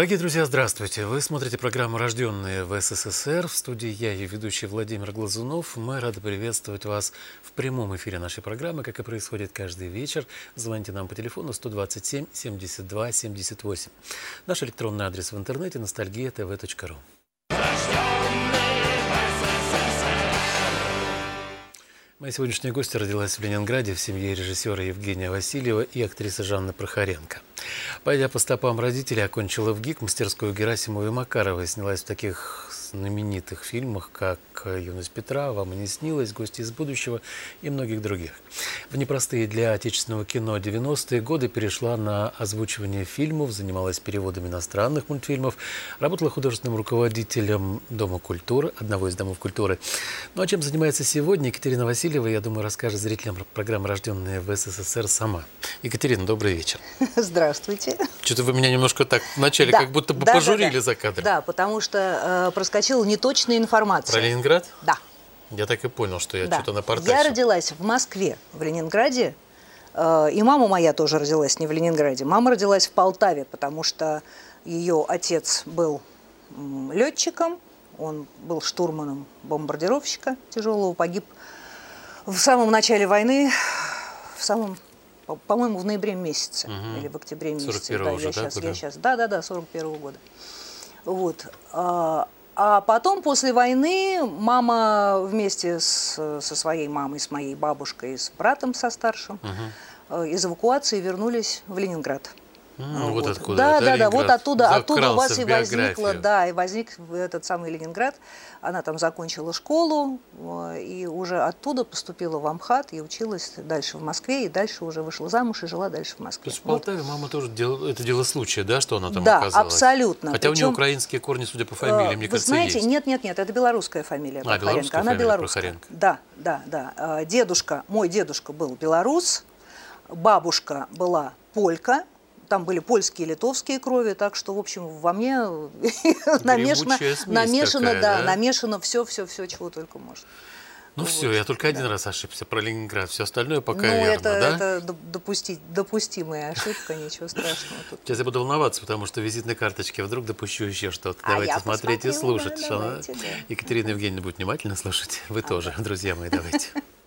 Дорогие друзья, здравствуйте! Вы смотрите программу «Рожденные в СССР». В студии я и ведущий Владимир Глазунов. Мы рады приветствовать вас в прямом эфире нашей программы, как и происходит каждый вечер. Звоните нам по телефону 127 72 78. Наш электронный адрес в интернете – ностальгия.тв.ру. Моя сегодняшняя гостья родилась в Ленинграде в семье режиссера Евгения Васильева и актрисы Жанны Прохоренко. Пойдя по стопам родителей, окончила в ГИК мастерскую Герасимова и Макарова и снялась в таких знаменитых фильмах, как «Юность Петра», «Вам и не снилось», «Гости из будущего» и многих других. В непростые для отечественного кино 90-е годы перешла на озвучивание фильмов, занималась переводами иностранных мультфильмов, работала художественным руководителем Дома культуры, одного из домов культуры. Ну а чем занимается сегодня Екатерина Васильева, я думаю, расскажет зрителям программы «Рожденные в СССР» сама. Екатерина, добрый вечер. Здравствуйте. Что-то вы меня немножко так вначале да, как будто бы да, пожурили да, да. за кадром. Да, потому что э, проскочила неточная информация. Про Ленинград? Да. Я так и понял, что я да. что-то напортачил. Я родилась в Москве, в Ленинграде. Э, и мама моя тоже родилась не в Ленинграде. Мама родилась в Полтаве, потому что ее отец был летчиком, он был штурманом бомбардировщика тяжелого, погиб в самом начале войны, в самом по-моему, в ноябре месяце угу. или в октябре месяце. Да, уже, я, сейчас, года? я сейчас, да, да, да, 41 -го года. Вот. А, потом, после войны, мама вместе с, со своей мамой, с моей бабушкой, с братом со старшим, угу. из эвакуации вернулись в Ленинград. Mm, вот. вот откуда. Да, это да, да, вот оттуда, оттуда у вас и возникла, да, и возник этот самый Ленинград. Она там закончила школу э, и уже оттуда поступила в Амхат и училась дальше в Москве, и дальше уже вышла замуж и жила дальше в Москве. То есть в Полтаве вот. мама тоже делала, это дело случая, да, что она там да, оказалась? Да, абсолютно. Хотя Причем, у нее украинские корни, судя по фамилии, мне вы кажется, знаете, есть. нет, нет, нет, это белорусская фамилия а, Прохоренко. Она белорусская. Прохоренко. Да, да, да. Э, дедушка, мой дедушка был белорус, бабушка была полька, там были польские и литовские крови, так что, в общем, во мне намешано, намешано, такая, да, да? намешано все, все, все, чего только можно. Ну вот. все, я только один да. раз ошибся про Ленинград, все остальное пока ну, верно, это, да? это допустить, допустимая ошибка, ничего страшного. Тут. Сейчас я буду волноваться, потому что визитной карточки вдруг допущу еще что-то. А давайте смотреть и слушать. Да, давайте, да. Екатерина Евгеньевна будет внимательно слушать. Вы а тоже, да. друзья мои, давайте.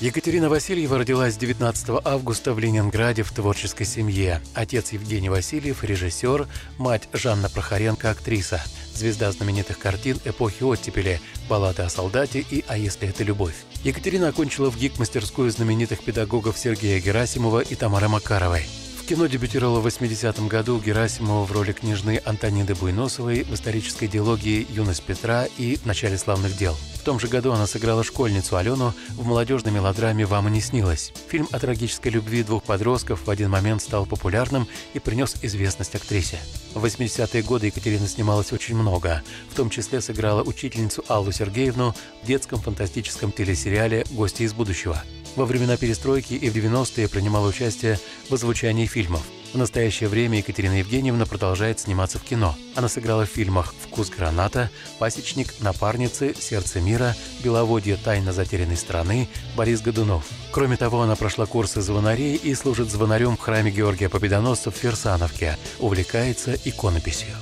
Екатерина Васильева родилась 19 августа в Ленинграде в творческой семье. Отец Евгений Васильев – режиссер, мать Жанна Прохоренко – актриса, звезда знаменитых картин эпохи оттепели «Баллады о солдате» и «А если это любовь». Екатерина окончила в ГИК мастерскую знаменитых педагогов Сергея Герасимова и Тамары Макаровой. Кино дебютировала в 80-м году Герасимова в роли княжны Антониды Буйносовой в исторической диалогии «Юность Петра» и «В начале славных дел». В том же году она сыграла школьницу Алену в молодежной мелодраме «Вам и не снилось». Фильм о трагической любви двух подростков в один момент стал популярным и принес известность актрисе. В 80-е годы Екатерина снималась очень много, в том числе сыграла учительницу Аллу Сергеевну в детском фантастическом телесериале «Гости из будущего». Во времена перестройки и в 90-е принимала участие в озвучании фильмов – в настоящее время Екатерина Евгеньевна продолжает сниматься в кино. Она сыграла в фильмах «Вкус граната», «Пасечник», «Напарницы», «Сердце мира», «Беловодье. Тайна затерянной страны», «Борис Годунов». Кроме того, она прошла курсы звонарей и служит звонарем в храме Георгия Победоносца в Ферсановке. Увлекается иконописью.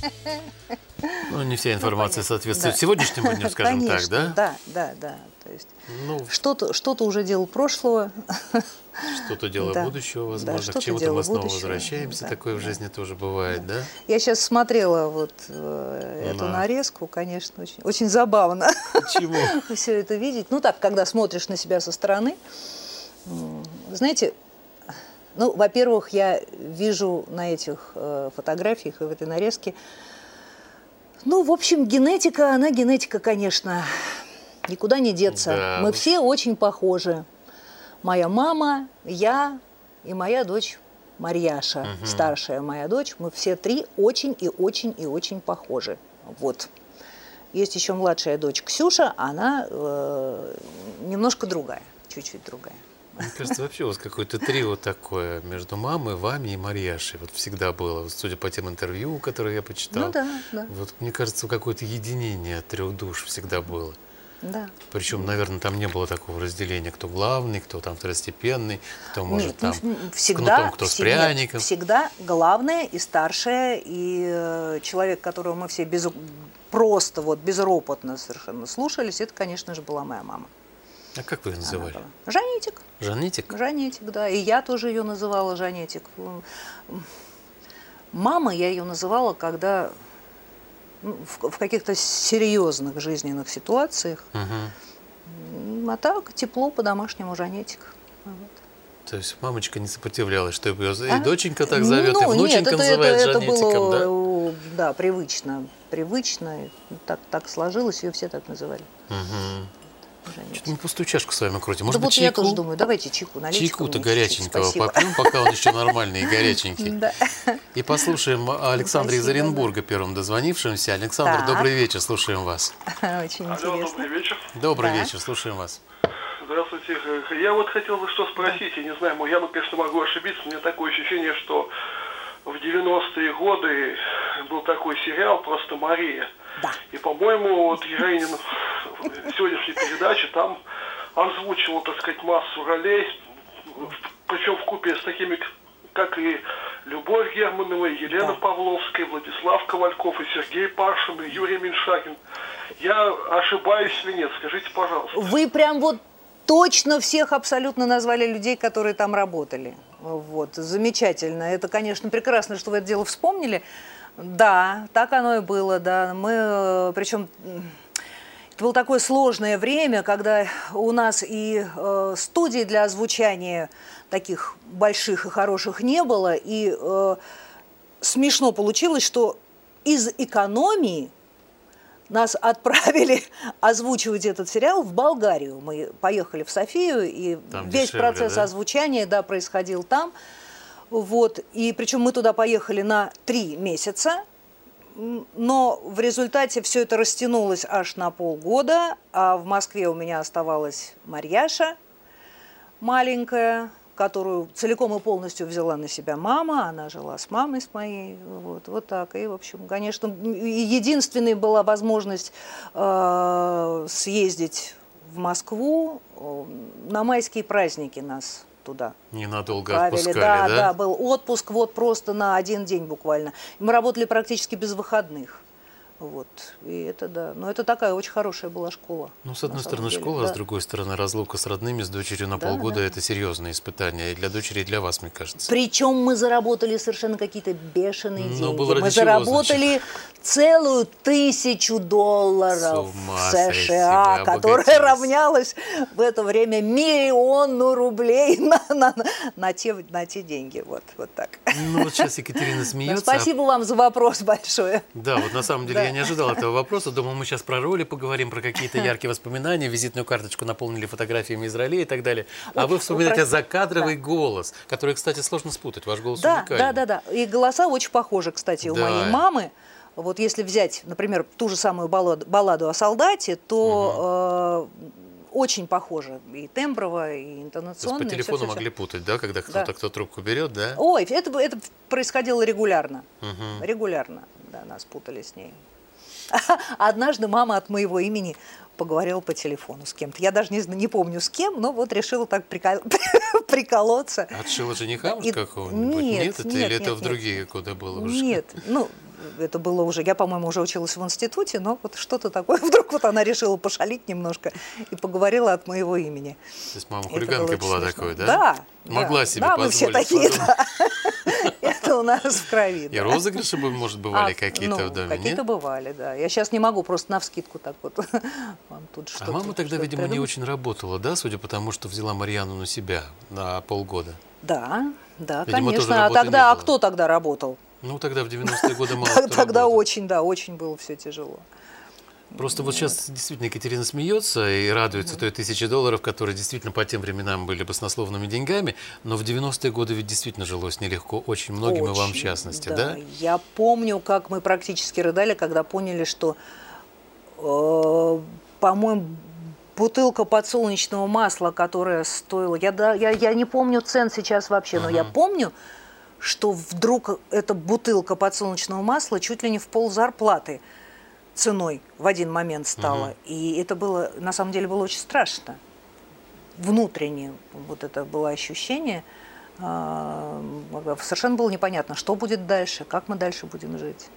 Ну, не вся информация ну, соответствует да. сегодняшнему дню, скажем Конечно, так, да? Да, да, да. Есть ну, что-то что уже делал прошлого. Что-то дело да. будущего, возможно, да, к чему-то мы снова будущего. возвращаемся. Да, Такое да. в жизни тоже бывает, да. да? Я сейчас смотрела вот э, эту нарезку, конечно, очень, очень забавно. Почему? Все это видеть. Ну так, когда смотришь на себя со стороны, знаете, ну, во-первых, я вижу на этих э, фотографиях и в этой нарезке, ну, в общем, генетика, она генетика, конечно, никуда не деться. Да. Мы все очень похожи. Моя мама, я и моя дочь Марьяша, угу. старшая моя дочь, мы все три очень и очень и очень похожи. Вот. Есть еще младшая дочь Ксюша, она э, немножко другая, чуть-чуть другая. Мне кажется, вообще у вас какое-то трио такое между мамой, вами и Марьяшей. Вот всегда было, судя по тем интервью, которые я почитал. Ну да, да. Вот мне кажется, какое-то единение трех душ всегда было. Да. Причем, наверное, там не было такого разделения, кто главный, кто там второстепенный, кто может Нет, там ну, всегда, кнутом, кто с всегда- пряником. Всегда главное и старшее, и э, человек, которого мы все без, просто вот безропотно совершенно слушались, это, конечно же, была моя мама. А как вы ее называли? Жанетик. Жанетик? Жанетик, да. И я тоже ее называла Жанетик. Мама я ее называла, когда в, в каких-то серьезных жизненных ситуациях. М, А так тепло по-домашнему Жанетик. Вот. То есть мамочка не сопротивлялась, что ее и А? доченька так зовет, и Ну, внученька нет, это, называет это, это Жанетиком, было, да? да, привычно, привычно, так, так сложилось, ее все так называли. Что-то мы пустую чашку с вами крутим. Да Может вот быть, я чайку? тоже думаю, давайте чайку налейте. Чайку-то горяченького спасибо. попьем, пока он еще нормальный и горяченький. Да. И послушаем Александра из Спасибо, Оренбурга, первым дозвонившимся. Александр, Так. добрый вечер, слушаем вас. Очень Алло, интересно. добрый вечер. Добрый Да. вечер, слушаем вас. Здравствуйте. Я вот хотел бы что спросить, я не знаю, я, конечно, могу ошибиться, у меня такое ощущение, что в 90-е годы был такой сериал «Просто Мария». Да. И, по-моему, вот Героинин в сегодняшней передаче там озвучивал, так сказать, массу ролей, причем в купе с такими, как и Любовь Германова, Елена Да. Павловская, Владислав Ковальков, и Сергей Паршин, и Юрий Меньшагин. Я ошибаюсь или нет? Скажите, пожалуйста. Вы прям вот точно всех абсолютно назвали людей, которые там работали. Вот, замечательно. Это, конечно, прекрасно, что вы это дело вспомнили. Да, так оно и было, да. Мы, э, причем, это было такое сложное время, когда у нас и э, студий для озвучания таких больших и хороших не было, и э, смешно получилось, что из экономии нас отправили озвучивать этот сериал в Болгарию. Мы поехали в Софию, и Там весь дешевле, процесс да? озвучания да, происходил там. Вот. И причем мы туда поехали на три месяца, но в результате все это растянулось аж на полгода, а в Москве у меня оставалась Марьяша маленькая, которую целиком и полностью взяла на себя мама, она жила с мамой с моей, вот, вот так. И, в общем, конечно, и единственной была возможность э, съездить в Москву э, на майские праздники нас туда Ненадолго отправили. отпускали, да, да? да, был отпуск вот просто на один день буквально. Мы работали практически без выходных. Вот. И это да. Но это такая очень хорошая была школа. Ну, с одной стороны, деле, школа, а с да. другой стороны, разлука с родными, с дочерью на Да, полгода да. это серьезное испытание. И для дочери, и для вас, мне кажется. Причем мы заработали совершенно какие-то бешеные Ну, деньги. было мы чего, заработали целую тысячу долларов в США, которая равнялась в это время миллиону рублей на, на, на, те, на те деньги. Вот, вот так. Ну, вот сейчас Екатерина смеется. спасибо вам за вопрос большое. Да, вот на самом деле Да. Я не ожидал этого вопроса. Думал, мы сейчас про роли поговорим, про какие-то яркие воспоминания, визитную карточку наполнили фотографиями из ролей и так далее. А вы вспоминаете закадровый голос, который, кстати, сложно спутать. Ваш голос Да, уникальный. да, да, да. И голоса очень похожи, кстати, у Да. моей мамы. Вот если взять, например, ту же самую балладу, балладу о солдате, то э, очень похоже и темброво, и То есть интонационно. по и телефону всё-всё-всё. могли путать, да, когда Да. кто-то кто трубку берет, да? Ой, это, это происходило регулярно. Мгм. Регулярно, да, нас путали с ней. Однажды мама от моего имени поговорила по телефону с кем-то. Я даже не, не помню с кем, но вот решила так прикол- приколоться. Отшила жениха, может, какого-нибудь? нет, это, нет, или нет, это в нет. другие куда было уже? Нет, ну, это было уже, я, по-моему, уже училась в институте, но вот что-то такое, вдруг вот она решила пошалить немножко и поговорила от моего имени. То есть мама было была очень такой, смешно. да? Да. Могла да. себе Да, мы все позволить такие, да. Это у нас в крови. И розыгрыши, может, бывали А, какие-то ну, в доме, Какие-то бывали, да. Я сейчас не могу просто навскидку так вот вам тут А что-то. мама тогда, видимо, не очень работала, да, судя по тому, что взяла Марьяну на себя на полгода. Да, да, Видимо, конечно. А тогда, а кто тогда работал? Ну, тогда в 90-е годы мало Тогда очень, да, очень было все тяжело. Просто вот сейчас действительно Екатерина смеется и радуется той тысяче долларов, которые действительно по тем временам были баснословными деньгами, но в 90-е годы ведь действительно жилось нелегко, очень многим, и вам в Очень, частности, да? Я помню, как мы практически рыдали, когда поняли, что, э, по-моему, бутылка подсолнечного масла, которая стоила, я, да, я, я не помню цен сейчас вообще, но я помню, что вдруг эта бутылка подсолнечного масла чуть ли не в пол зарплаты ценой в один момент стало. Угу. И это было, на самом деле, было очень страшно. Внутренне вот это было ощущение. А, совершенно было непонятно, что будет дальше, как мы дальше будем жить.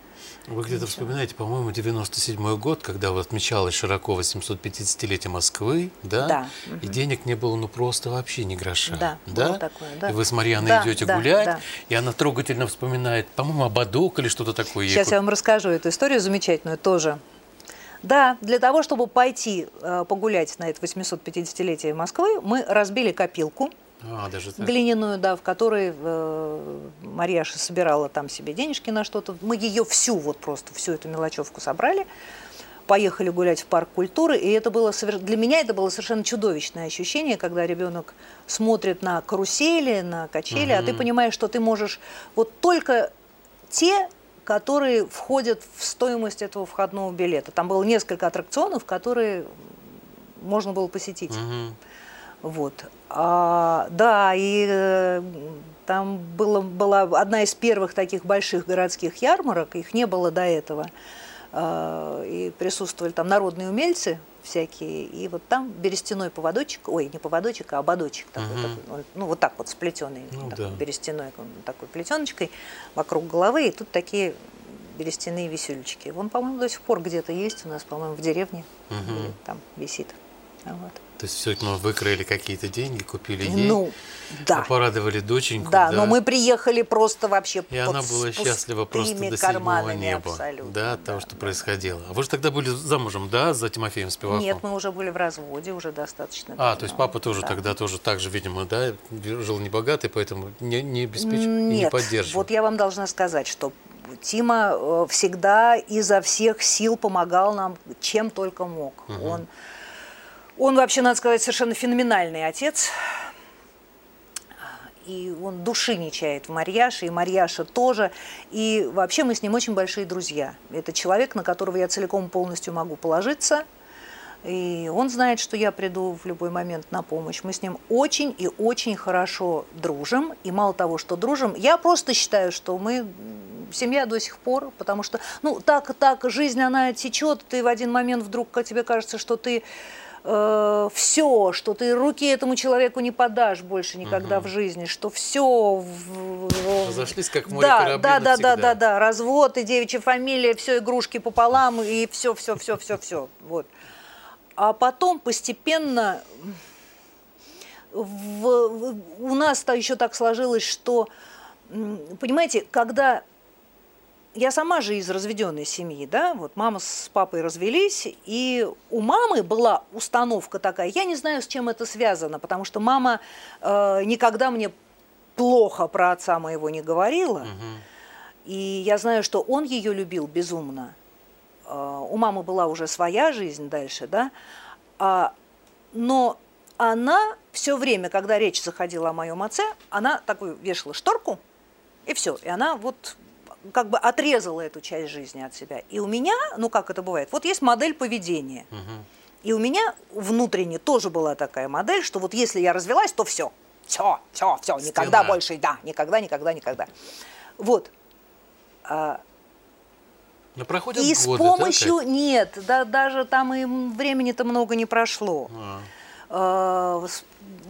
Вы где-то вспоминаете, по-моему, 97 год, когда вот отмечалось широко 850-летие Москвы, да? Да. И денег не было, ну просто вообще ни гроша. Да, да? Было такое, да. И вы с Марьяной да, идете да, гулять, да. и она трогательно вспоминает, по-моему, ободок или что-то такое. Сейчас я вам расскажу эту историю замечательную тоже. Да, для того, чтобы пойти э, погулять на это 850-летие Москвы, мы разбили копилку – а, даже так. глиняную, да, в которой э, Марьяша собирала там себе денежки на что-то. Мы ее всю, вот просто всю эту мелочевку собрали, поехали гулять в парк культуры, и это было для меня это было совершенно чудовищное ощущение, когда ребенок смотрит на карусели, на качели, угу. а ты понимаешь, что ты можешь вот только те которые входят в стоимость этого входного билета. Там было несколько аттракционов, которые можно было посетить. Угу. Вот. А, да, и э, там было, была одна из первых таких больших городских ярмарок, их не было до этого. А, и присутствовали там народные умельцы всякие, и вот там берестяной поводочек, ой, не поводочек, а ободочек такой, угу. такой ну вот так вот сплетенный, ну, такой, да. берестяной такой плетеночкой вокруг головы, и тут такие берестяные висюлечки. Вон, по-моему, до сих пор где-то есть у нас, по-моему, в деревне, угу. там висит. Вот. То есть все мы выкроили какие-то деньги, купили ей, ну, да. порадовали доченьку. Да, да, но мы приехали просто вообще И она была счастлива просто до седьмого неба. Абсолютно. Да, от того, что да. происходило. А вы же тогда были замужем, да, за Тимофеем Спиваком? Нет, мы уже были в разводе, уже достаточно. А, то есть папа тоже да. тогда тоже так же, видимо, да, жил небогатый, поэтому не, не обеспечил Нет, не поддерживал. вот я вам должна сказать, что Тима э, всегда изо всех сил помогал нам, чем только мог. Угу. Он он вообще, надо сказать, совершенно феноменальный отец. И он души не чает в Марьяше, и Марьяша тоже. И вообще мы с ним очень большие друзья. Это человек, на которого я целиком полностью могу положиться. И он знает, что я приду в любой момент на помощь. Мы с ним очень и очень хорошо дружим. И мало того, что дружим, я просто считаю, что мы семья до сих пор, потому что, ну, так, так, жизнь, она течет, ты в один момент вдруг тебе кажется, что ты э, все, что ты руки этому человеку не подашь больше никогда угу. в жизни, что все... Разошлись как море да, да, да, да, да, да, развод и девичья фамилия, все игрушки пополам и все, все, все, все, все, вот. А потом постепенно в, в, у нас-то еще так сложилось, что, понимаете, когда я сама же из разведенной семьи, да, вот мама с папой развелись, и у мамы была установка такая, я не знаю, с чем это связано, потому что мама э, никогда мне плохо про отца моего не говорила, угу. и я знаю, что он ее любил безумно. Э, у мамы была уже своя жизнь дальше, да, а, но она все время, когда речь заходила о моем отце, она такую вешала шторку, и все, и она вот как бы отрезала эту часть жизни от себя. И у меня, ну как это бывает, вот есть модель поведения. Угу. И у меня внутренне тоже была такая модель, что вот если я развелась, то все, все, все, все, никогда больше, да, никогда, никогда, никогда. Вот. А, но проходят и годы, с помощью, да, нет, да, даже там и времени-то много не прошло. А. А,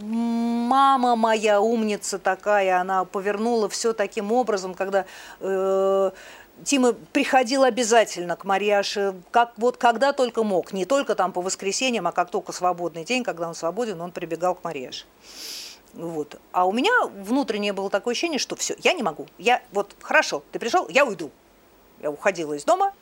мама моя умница такая, она повернула все таким образом, когда э, Тима приходил обязательно к Марьяше, как, вот когда только мог, не только там по воскресеньям, а как только свободный день, когда он свободен, он прибегал к Марьяше. Вот. А у меня внутреннее было такое ощущение, что все, я не могу. Я вот хорошо, ты пришел, я уйду. Я уходила из дома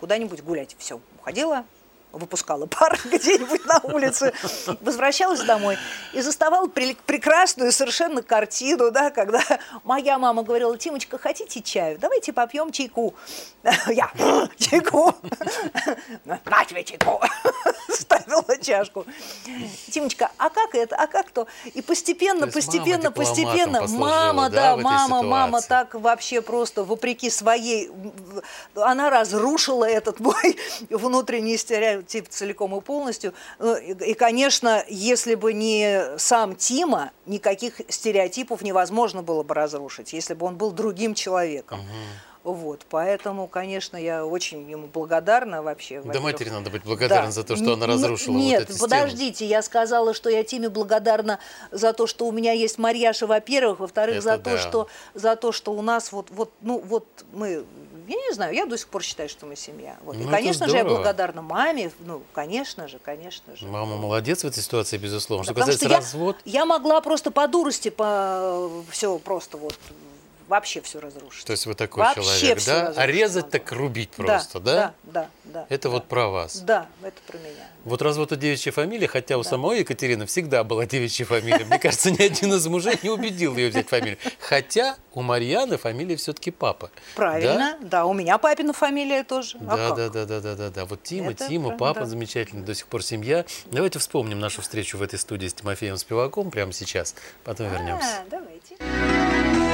куда-нибудь гулять. Все, уходила, выпускала пар где-нибудь на улице, возвращалась домой и заставала прекрасную совершенно картину, да, когда моя мама говорила, Тимочка, хотите чаю? Давайте попьем чайку. Я, чайку? На тебе чайку. Ставила чашку. Тимочка, а как это, а как то? И постепенно, то постепенно, постепенно, мама, да мама, мама так вообще просто вопреки своей, она разрушила этот мой внутренний стереотип тип целиком и полностью. Ну, и, конечно, если бы не сам Тима, никаких стереотипов невозможно было бы разрушить, если бы он был другим человеком. Угу. Вот, поэтому, конечно, я очень ему благодарна вообще. Да матери надо быть благодарна да. за то, что она разрушила Нет, вот эту подождите, стену. я сказала, что я Тиме благодарна за то, что у меня есть Марьяша, во-первых, во-вторых, за да. то, что за то, что у нас вот, вот, ну, вот мы я не знаю, я до сих пор считаю, что мы семья. Вот. Ну, и, конечно же, я благодарна маме, ну, конечно же, конечно же. Мама молодец в этой ситуации, безусловно. Да, что касается что развод... Я, я могла просто по дурости, по все просто вот вообще все разрушить. То есть вы такой вообще человек, да? А резать так рубить просто, да? Да, да, да. Это да. вот про вас. Да, это про меня. Вот развод у девичьей фамилии, хотя у да. самой Екатерины всегда была девичья фамилия. Мне кажется, ни один из мужей не убедил ее взять фамилию. Хотя у Марьяны фамилия все-таки папа. Правильно, да, да у меня папина фамилия тоже. А да, да, да, да, да, да, да. Вот Тима, это Тима, папа да. замечательный, до сих пор семья. Давайте вспомним нашу встречу в этой студии с Тимофеем Спиваком прямо сейчас. Потом вернемся. А, давайте.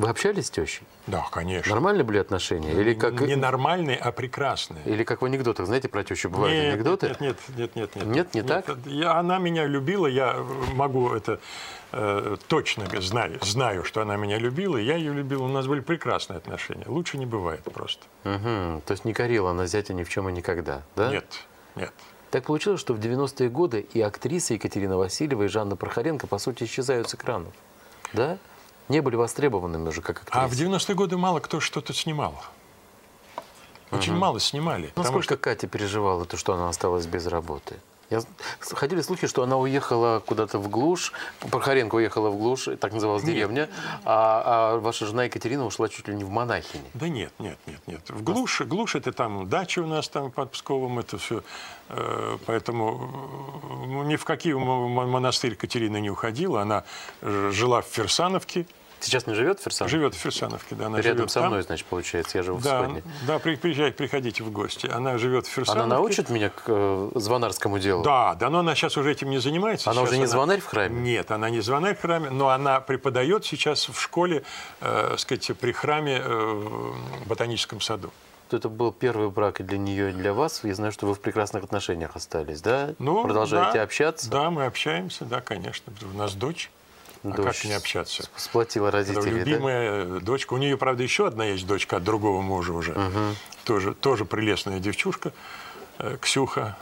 Вы общались с тещей? Да, конечно. Нормальные были отношения? Или как... Не нормальные, а прекрасные. Или как в анекдотах, знаете, про тещу бывают нет, анекдоты? Нет, нет, нет, нет. Нет, нет не нет, так? Я, она меня любила, я могу это э, точно знаю, знаю, что она меня любила, я ее любил, у нас были прекрасные отношения. Лучше не бывает просто. Угу. То есть не корила она зятя ни в чем и никогда, да? Нет, нет. Так получилось, что в 90-е годы и актриса Екатерина Васильева, и Жанна Прохоренко, по сути, исчезают с экранов. Да? Не были востребованными уже как актрисы. А в 90-е годы мало кто что-то снимал. Очень угу. мало снимали. Ну, сколько что... Катя переживала, то, что она осталась без работы? Я... Ходили слухи, что она уехала куда-то в глушь, Прохоренко уехала в глушь, так называлась нет. деревня, а, а ваша жена Екатерина ушла чуть ли не в монахини. Да нет, нет, нет, нет. В глушь, глушь это там дача у нас там под Псковом, это все. Э, поэтому э, ни в какие монастырь Екатерина не уходила. Она жила в Ферсановке, Сейчас не живет в Ферсановке? Живет в Ферсановке, да. Она Рядом живет со мной, там. значит, получается, я живу в да, Сходне. Да, при, приезжайте, приходите в гости. Она живет в Ферсановке. Она научит меня к э, звонарскому делу? Да, да, но она сейчас уже этим не занимается. Она сейчас уже не она... звонарь в храме? Нет, она не звонарь в храме, но она преподает сейчас в школе, э, сказать, при храме э, в ботаническом саду это был первый брак и для нее, и для вас. Я знаю, что вы в прекрасных отношениях остались, да? Ну, Продолжаете да, общаться? Да, мы общаемся, да, конечно. У нас дочь. Дочь а как не общаться? Сплотила родителей, Любимая да? дочка. У нее, правда, еще одна есть дочка от другого мужа уже. Угу. Тоже, тоже прелестная девчушка, э, Ксюха.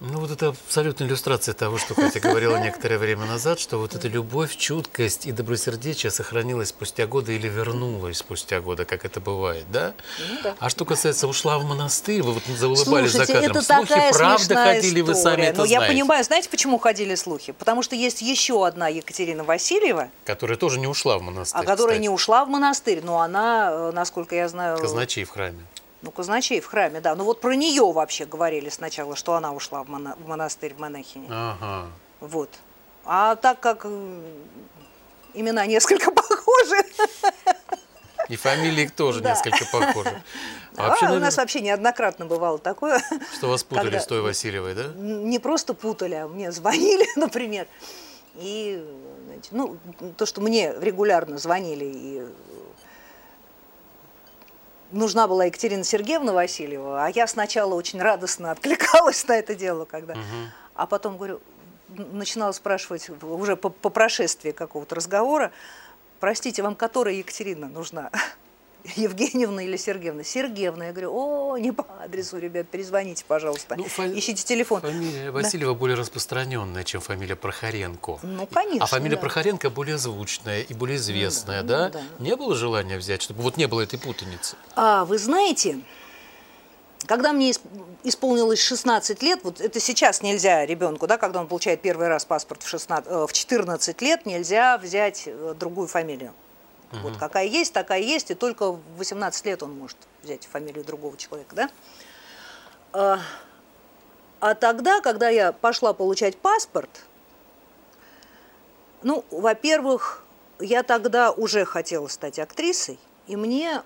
Ну, вот это абсолютная иллюстрация того, что Катя говорила некоторое время назад, что вот эта любовь, чуткость и добросердечие сохранилась спустя годы или вернулась спустя годы, как это бывает, да? Ну, да. А что касается ушла в монастырь, вы вот заулыбались Слушайте, за кадром. это слухи такая правда ходили, история. вы сами это Но знаете. я понимаю, знаете, почему ходили слухи? Потому что есть еще одна Екатерина Васильева. Которая тоже не ушла в монастырь, А которая кстати. не ушла в монастырь, но она, э, насколько я знаю... Казначей в храме. Ну, казначей в храме, да. Ну вот про нее вообще говорили сначала, что она ушла в, моно- в монастырь в монахине. Ага. Вот. А так как имена несколько похожи. И фамилии тоже Да. несколько похожи. А, вообще, у наверное, нас вообще неоднократно бывало такое. что вас путали когда- с той Васильевой, да? Не просто путали, а мне звонили, например. И знаете, ну, то, что мне регулярно звонили и нужна была Екатерина Сергеевна Васильева, а я сначала очень радостно откликалась на это дело, когда, Мгм. а потом говорю, начинала спрашивать уже по, по прошествии какого-то разговора, простите, вам которая Екатерина нужна? Евгеньевна или Сергеевна? Сергеевна. Я говорю, о, не по адресу, ребят, перезвоните, пожалуйста. Ну, фа- Ищите телефон. Фамилия Васильева более распространенная, чем фамилия Прохоренко. Ну, конечно, А фамилия да. Прохоренко более звучная и более известная, да? ну да. Не было желания взять, чтобы вот не было этой путаницы? А, вы знаете, когда мне исп- исполнилось 16 лет, вот это сейчас нельзя ребенку, да, когда он получает первый раз паспорт в, 16, э, в 14 лет, нельзя взять э, другую фамилию. Вот какая есть, такая есть, и только в 18 лет он может взять фамилию другого человека, да? А, а тогда, когда я пошла получать паспорт, ну, во-первых, я тогда уже хотела стать актрисой, и мне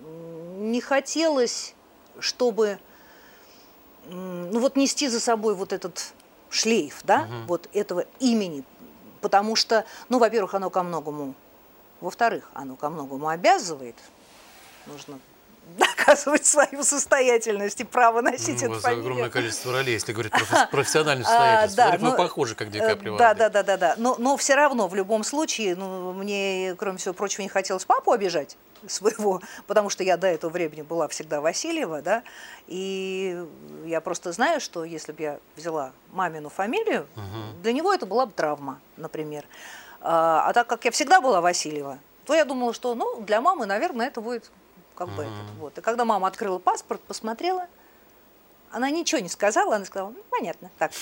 не хотелось, чтобы ну вот нести за собой вот этот шлейф, да, вот этого имени, потому что, ну, во-первых, оно ко многому, во-вторых, оно ко многому обязывает, нужно доказывать свою состоятельность и право носить Ну, эту фамилию. огромное количество ролей, если говорить про профессиональную состоятельность. А, да, вы ну, похожи, как Ди Э, Каприо. Да, да, да, да, да. Но, но все равно, в любом случае, ну, мне, кроме всего прочего, не хотелось папу обижать своего, потому что я до этого времени была всегда Васильева, да, и я просто знаю, что если бы я взяла мамину фамилию, для него это была бы травма, например. А, а так как я всегда была Васильева, то я думала, что, ну, для мамы, наверное, это будет как бы этот, вот. И когда мама открыла паспорт, посмотрела, она ничего не сказала, она сказала, ну, понятно, так.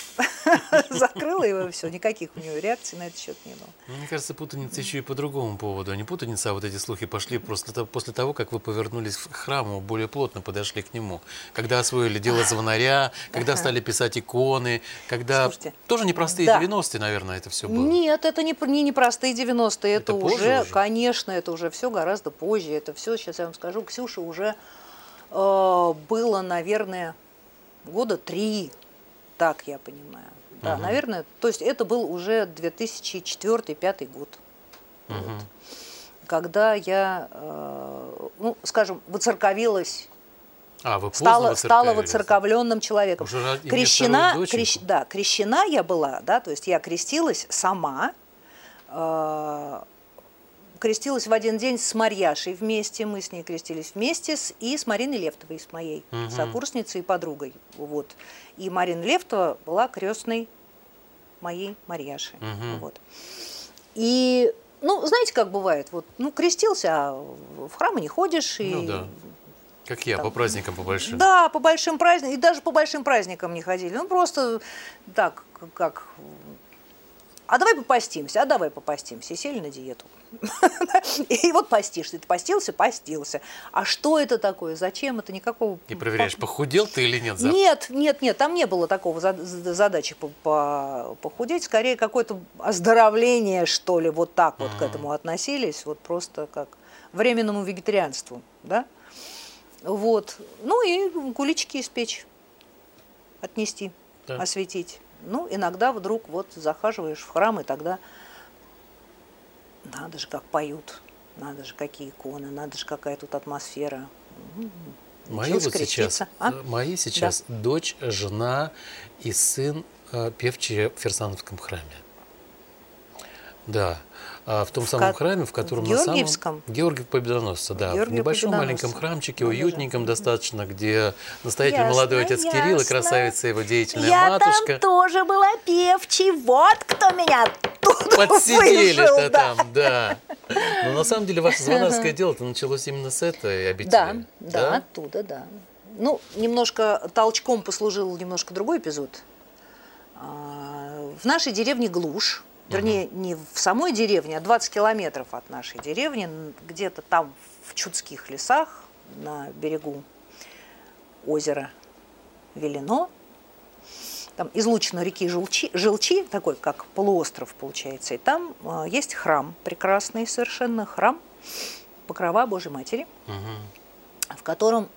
Закрыла его, и все, никаких у нее реакций на этот счет не было. Ну, Мне кажется, путаница еще и по другому поводу. А не путаница, а вот эти слухи пошли просто то- после того, как вы повернулись к храму, более плотно подошли к нему. Когда освоили дело звонаря, когда стали писать иконы, когда... Слушайте, Тоже непростые да. 90-е, наверное, это все было. Нет, это не, не непростые 90-е, это, Это уже, уже? конечно, это уже все гораздо позже. Это все, сейчас я вам скажу, Ксюша уже э, было, наверное, года три, так я понимаю. Да, наверное, то есть это был уже 2004-2005 год. Вот. Когда я, э, ну, скажем, воцерковилась А, вы стала, стала воцерковленным человеком. Уже крещена, крещ- да, крещена я была, да, то есть я крестилась сама, э, крестилась в один день с Марьяшей вместе, мы с ней крестились вместе, с, и с Мариной Левтовой, с моей Мгм. сокурсницей и подругой. Вот. И Марина Левтова была крестной моей Марьяши. Мгм. Вот. И, ну, знаете, как бывает, вот, ну, крестился, а в храмы не ходишь, и Ну да. Как я, по праздникам, по большим. да, по большим праздникам, и даже по большим праздникам не ходили. Ну, просто так, как... А давай попастимся, а давай попастимся. И сели на диету. И вот постишься. Ты постился, постился. А что это такое? Зачем это? Никакого... И проверяешь, похудел ты или нет. Нет, нет, нет, там не было такого за- за- задачи по- по- похудеть, скорее какое-то оздоровление, что ли, вот так вот к этому относились, вот просто как временному вегетарианству, да? Вот, ну и куличики испечь, отнести, осветить. Ну, иногда вдруг вот захаживаешь в храм, и тогда надо же, как поют, надо же, какие иконы, надо же, какая тут атмосфера. Мои вот сейчас. А? э, мои сейчас дочь, жена и сын э, певчие в Ферсановском храме. Да. А в том самом ко- храме, в котором в на самом... Георгий Победоносца, да. Георгия в небольшом Победоносца. маленьком храмчике, же. уютненьком достаточно, где настоятель Ясно, молодой отец Кирилл и ясно. красавица его деятельная Я матушка. там тоже была певчей, вот кто меня оттуда Подсидели-то да. там, да. Но на самом деле ваше звонарское дело-то началось именно с этой обители. Да, да, оттуда, да. Ну, немножко толчком послужил немножко другой эпизод. А, В нашей деревне Глушь, вернее, не в самой деревне, а 20 километров от нашей деревни, где-то там в Чудских лесах, на берегу озера Велино, там излучено реки Желчи, Желчи, такой как полуостров получается, и там а, есть храм, прекрасный совершенно храм Покрова Божьей Матери, в котором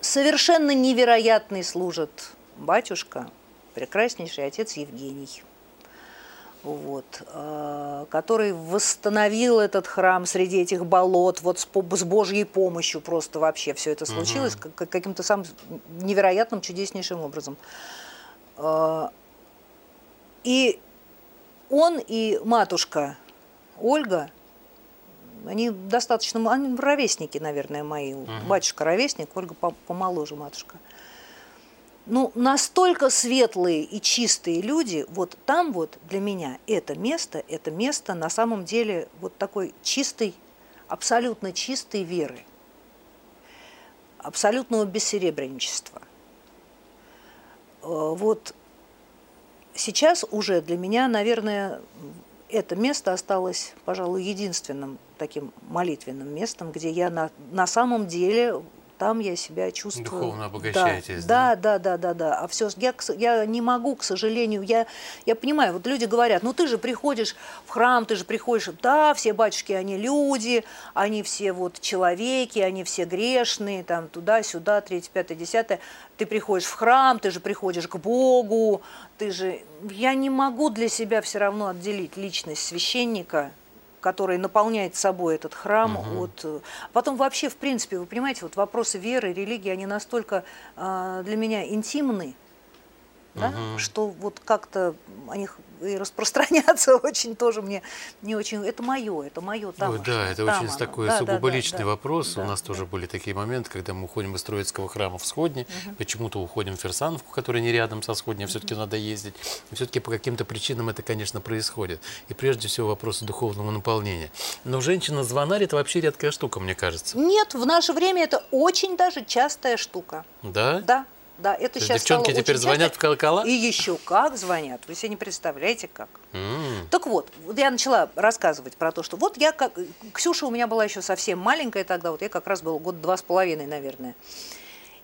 совершенно невероятный служит батюшка, прекраснейший отец Евгений, вот, э, который восстановил этот храм среди этих болот, вот с, Божьей помощью просто вообще все это случилось как- как- каким-то самым невероятным, чудеснейшим образом. Э, И он и матушка Ольга, они достаточно, они ровесники, наверное, мои. Батюшка ровесник, Ольга по- помоложе матушка. Ну, настолько светлые и чистые люди, вот там вот для меня это место, это место на самом деле вот такой чистой, абсолютно чистой веры, абсолютного бессеребренничества. Э, Вот сейчас уже для меня, наверное, это место осталось, пожалуй, единственным таким молитвенным местом, где я на, на самом деле там я себя чувствую. Духовно обогащаетесь, Да, да, да, да, да. А все, я, я не могу, к сожалению, я, я понимаю, вот люди говорят, ну ты же приходишь в храм, ты же приходишь, да, все батюшки, они люди, они все вот человеки, они все грешные, там туда-сюда, третье, пятое, десятое. Ты приходишь в храм, ты же приходишь к Богу, ты же... Я не могу для себя все равно отделить личность священника, который наполняет собой этот храм. Угу. От... Э, потом вообще, в принципе, вы понимаете, вот вопросы веры, религии, они настолько э, для меня интимны, да, угу. что вот как-то о них и распространяться очень тоже мне не очень. Это мое, это мое там. Ой, да, это там очень оно. такой да, сугубо да, личный да, вопрос. Да, У нас да. тоже были такие моменты, когда мы уходим из Троицкого храма в Сходне, угу. почему-то уходим в Ферсановку, которая не рядом со Сходней, а все-таки угу. надо ездить. И все-таки по каким-то причинам это, конечно, происходит. И прежде всего вопросы духовного наполнения. Но женщина-звонарь это вообще редкая штука, мне кажется. Нет, в наше время это очень даже частая штука. Да? Да. Да, это сейчас Девчонки стало теперь звонят часто. в колокола? И еще как звонят. Вы себе не представляете, как. Mm. Так вот, вот я начала рассказывать про то, что вот я как... Ксюша у меня была еще совсем маленькая тогда, вот я как раз был год два с половиной, наверное.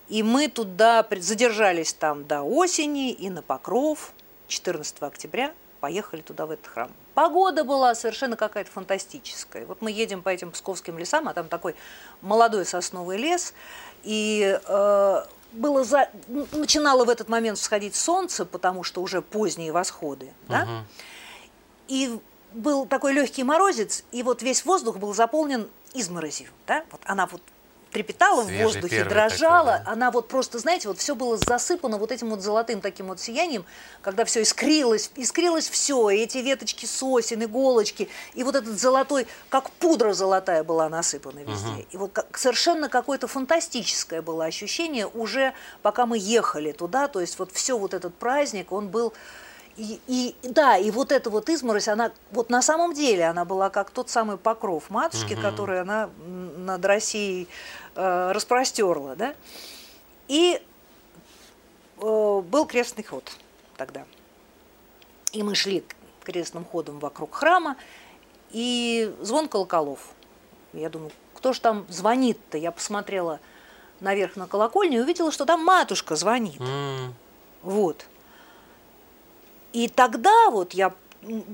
И мы туда задержались там до осени и на Покров 14 октября поехали туда, в этот храм. Погода была совершенно какая-то фантастическая. Вот мы едем по этим псковским лесам, а там такой молодой сосновый лес, и э, было за... начинало в этот момент всходить солнце, потому что уже поздние восходы, да? Угу. И был такой легкий морозец, и вот весь воздух был заполнен изморозью, да? Вот она вот трепетала Свежий в воздухе, дрожала. Такой, да? Она вот просто, знаете, вот все было засыпано вот этим вот золотым таким вот сиянием, когда все искрилось, искрилось все, и эти веточки сосен, иголочки, и вот этот золотой, как пудра золотая была насыпана везде. Угу. И вот как, совершенно какое-то фантастическое было ощущение уже, пока мы ехали туда, то есть вот все вот этот праздник, он был... И, и да, и вот эта вот изморозь, она вот на самом деле она была как тот самый покров матушки, угу. который она над Россией э, распростерла, да. И э, был крестный ход тогда. И мы шли крестным ходом вокруг храма, и звон колоколов. Я думаю, кто же там звонит-то? Я посмотрела наверх на колокольню и увидела, что там матушка звонит. Mm. Вот. И тогда вот я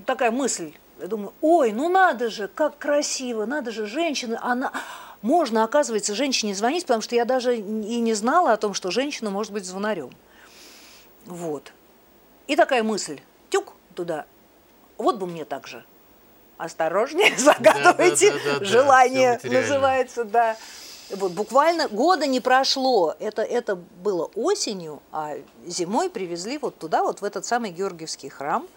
такая мысль, я думаю, ой, ну надо же, как красиво, надо же, женщина, она, можно, оказывается, женщине звонить, потому что я даже и не знала о том, что женщина может быть звонарем. Вот. И такая мысль, тюк туда, вот бы мне так же. Осторожнее, загадывайте, да, да, да, желание называется, да. Вот буквально года не прошло, это, это было осенью, а зимой привезли вот туда, вот в этот самый Георгиевский храм.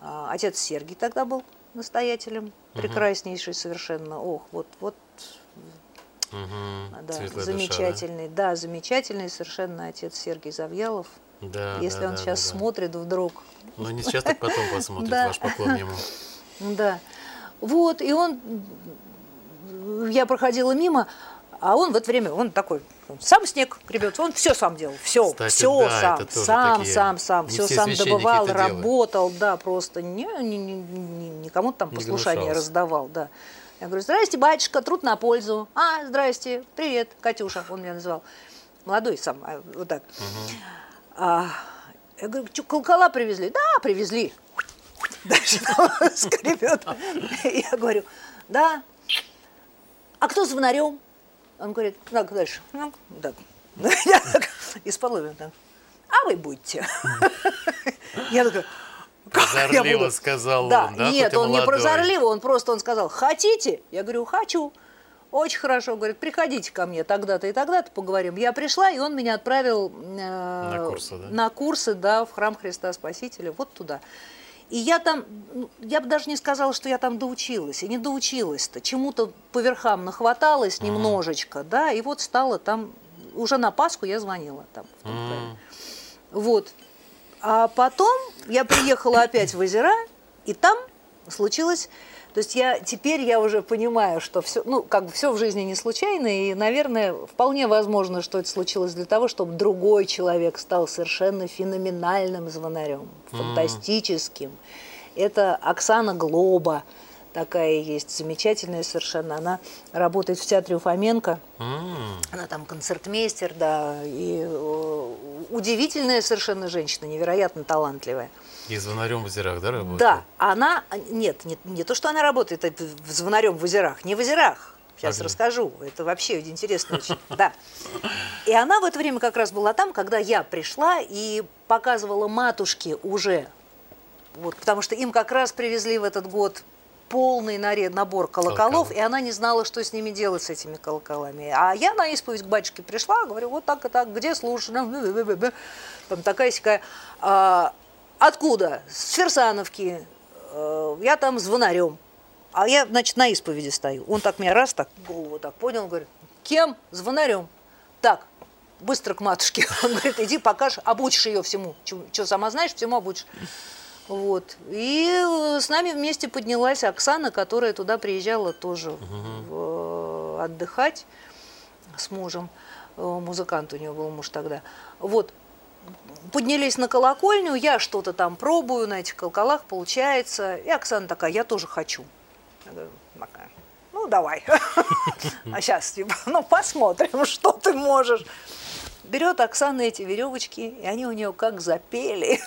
А, отец Сергий тогда был настоятелем, прекраснейший совершенно. Ох, вот, вот Угу. Да, замечательный, душа, да? да, замечательный совершенно отец Сергей Завьялов. Да, Если да, он да, сейчас да, смотрит вдруг. Ну, не сейчас, так потом посмотрит ваш поклон ему. Да. Вот, и он, я проходила мимо, а он в это время, он такой, он сам снег гребет, он все сам делал, все, Кстати, все да, сам, сам, такие, сам, сам, все сам добывал, работал, делают. да, просто не, не, не, не, никому там послушание раздавал, да. Я говорю, здрасте, батюшка, труд на пользу. А, здрасте, привет, Катюша, он меня называл. Молодой сам, а, вот так. Угу. А, я говорю, что, колокола привезли? Да, привезли. Дальше скребет. Я говорю, да. А кто звонарем? Он говорит, так, дальше. Ну, так. Я так, из-под так. А вы будете. Я такая, Прозорливо сказал да, он, да? Нет, он молодой. не прозорливо, он просто он сказал, хотите? Я говорю, хочу. Очень хорошо, говорит, приходите ко мне тогда-то и тогда-то поговорим. Я пришла, и он меня отправил э, на, курсы, да? на курсы, да, в храм Христа Спасителя, вот туда. И я там, ну, я бы даже не сказала, что я там доучилась, и не доучилась-то, чему-то по верхам нахваталась немножечко, да, и вот стала там, уже на Пасху я звонила там. В том mm. Вот. А потом я приехала опять в озера, и там случилось... То есть я теперь я уже понимаю, что все, ну, как бы все в жизни не случайно, и, наверное, вполне возможно, что это случилось для того, чтобы другой человек стал совершенно феноменальным звонарем, фантастическим. Это Оксана Глоба, такая есть замечательная совершенно. Она работает в театре Уфоменко. Mm. Она там концертмейстер, да, и э, удивительная совершенно женщина, невероятно талантливая. И звонарем в озерах, да, работает? Да, она, нет, не, не то, что она работает звонарем в озерах, не в озерах, Сейчас ага. расскажу. Это вообще интересно очень. Да. И она в это время как раз была там, когда я пришла и показывала матушке уже. Вот, потому что им как раз привезли в этот год полный наряд, набор колоколов, Колоколов. и она не знала, что с ними делать, с этими колоколами. А я на исповедь к батюшке пришла, говорю, вот так и так, где слушать? Там такая сякая. «А, откуда? С Ферсановки. Э, Я там звонарем. А я, значит, на исповеди стою. Он так меня раз так голову так поднял, говорит, кем? Звонарем. Так, быстро к матушке. Он говорит, иди покажешь, обучишь ее всему. Что сама знаешь, всему обучишь. Вот. И э, с нами вместе поднялась Оксана, которая туда приезжала тоже в- э, отдыхать с мужем. Э, Музыкант у нее был муж тогда. Вот. Поднялись на колокольню, я что-то там пробую на этих колоколах, получается. И Оксана такая, я тоже хочу. Я говорю, «Такая, ну давай. А сейчас, типа, ну посмотрим, что ты можешь. Берет Оксана эти веревочки, и они у нее как запели.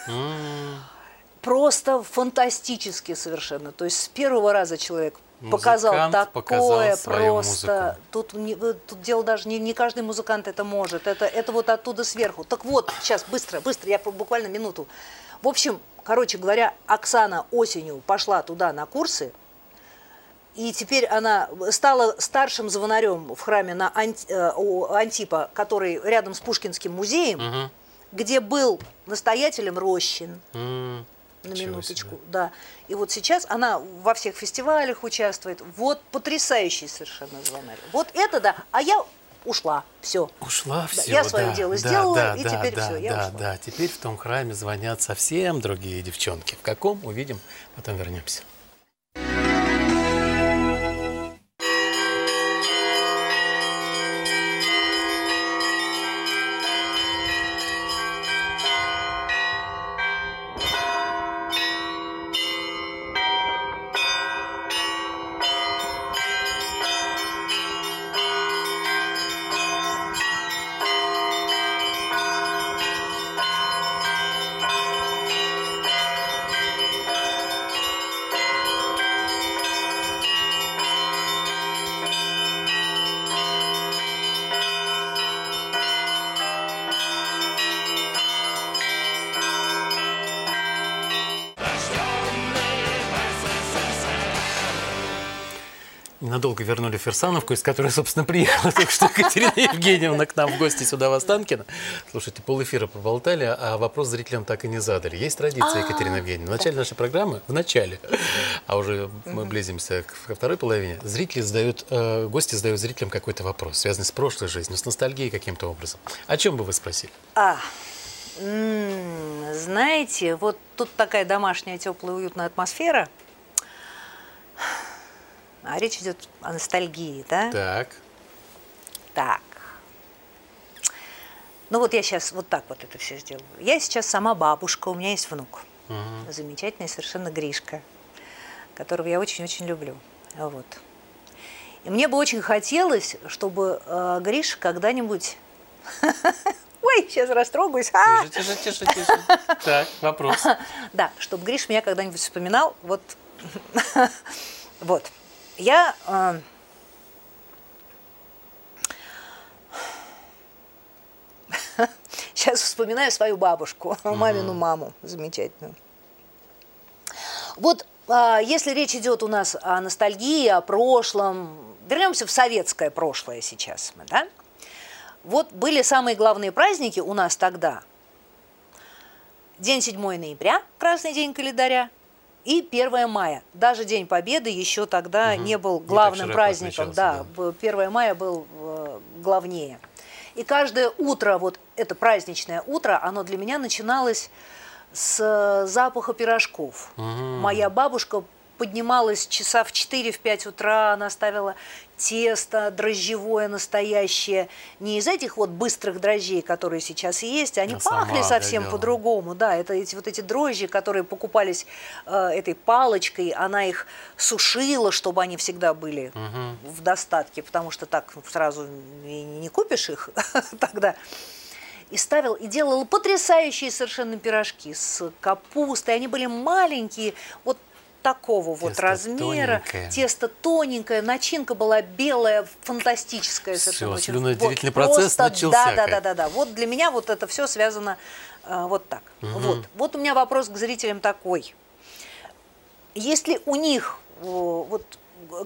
Просто фантастически совершенно. То есть с первого раза человек показал Музыкант такое показал свою просто. музыку. Тут, не- э, тут дело даже не, не каждый музыкант это может. Это, это вот оттуда сверху. Так вот, сейчас быстро, быстро, я буквально минуту. В общем, короче говоря, Оксана осенью пошла туда на курсы, и теперь она стала старшим звонарем в храме на Анти- э, Антипа, который рядом с Пушкинским музеем, где был настоятелем Рощин. М, На минуточку, себе. да. И вот сейчас она во всех фестивалях участвует. Вот потрясающий совершенно звонарь. Вот это да. А я ушла. Все. Ушла Да, все. я своё дело сделала, да, и да, теперь да, всё, я да, ушла. да. Теперь в том храме звонят совсем другие девчонки. В каком увидим, потом вернемся. Ненадолго вернули Ферсановку, из которой, собственно, приехала только что Екатерина Евгеньевна к нам в гости сюда, в Останкино. Слушайте, полэфира поболтали, а вопрос зрителям так и не задали. Есть традиция, Екатерина Евгеньевна. В начале нашей программы, в начале, а уже мы близимся к ко второй половине, зрители задают, э, гости задают зрителям какой-то вопрос, связанный с прошлой жизнью, с ностальгией каким-то образом. О чем бы вы спросили? А, знаете, вот тут такая домашняя, теплая, уютная атмосфера. А речь идет о ностальгии, да? Так. Так. Ну вот я сейчас вот так вот это все сделаю. Я сейчас сама бабушка, у меня есть внук. Замечательный совершенно Гришка, которого я очень-очень люблю. Вот. И мне бы очень хотелось, чтобы э, Гриша когда-нибудь... Ой, сейчас растрогаюсь. А! Тише, тише, тише, тише. Так, вопрос. Да, чтобы Гриш меня когда-нибудь вспоминал. Вот. вот. Я... э, Сейчас вспоминаю свою бабушку, мамину маму замечательную. Вот а, если речь идет у нас о ностальгии, о прошлом, вернемся в советское прошлое сейчас мы, да? Вот были самые главные праздники у нас тогда. День 7 ноября, красный день календаря, и 1 мая. Даже День Победы еще тогда не был главным широко праздником. Да, б- 1 мая был э, главнее. И каждое утро, вот это праздничное утро, оно для меня начиналось с запаха пирожков. Моя бабушка поднималась часа в 4-5 утра, она ставила тесто дрожжевое настоящее, не из этих вот быстрых дрожжей, которые сейчас есть, они сама пахли совсем по-другому, да, это эти вот эти дрожжи, которые покупались э, этой палочкой, она их сушила, чтобы они всегда были в достатке, потому что так сразу не купишь их тогда. И ставил, и делал потрясающие совершенно пирожки с капустой. Они были маленькие, вот такого вот Тесто размера. тоненькое. Тесто тоненькое, начинка была белая, фантастическая очень. слюноотделительный Вот процесс просто начался, Да, да, да, да, да. Вот для меня вот это все связано э, вот так. Вот. вот у меня вопрос к зрителям такой. Если у них вот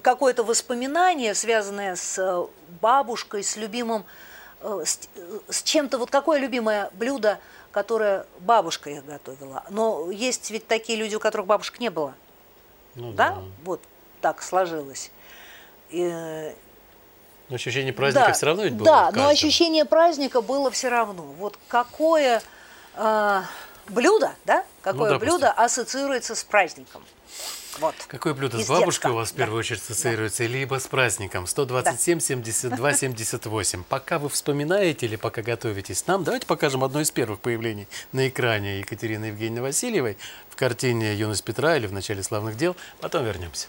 какое-то воспоминание, связанное с э, бабушкой, с любимым, э, с, с чем-то, вот какое любимое блюдо, которое бабушка их готовила. Но есть ведь такие люди, у которых бабушек не было. Ну, да? да. Вот так сложилось. И, но ощущение праздника да, все равно ведь было. Да, но ощущение праздника было все равно. Вот какое э, блюдо, да? Какое ну, блюдо ассоциируется с праздником? Вот. Какое блюдо Из с бабушкой детства. у вас в первую да. очередь ассоциируется, да. либо с праздником? 127, 72, 78. Пока вы вспоминаете или пока готовитесь нам, давайте покажем одно из первых появлений на экране Екатерины Евгеньевны Васильевой в картине «Юность Петра» или в «Начале славных дел». Потом вернемся.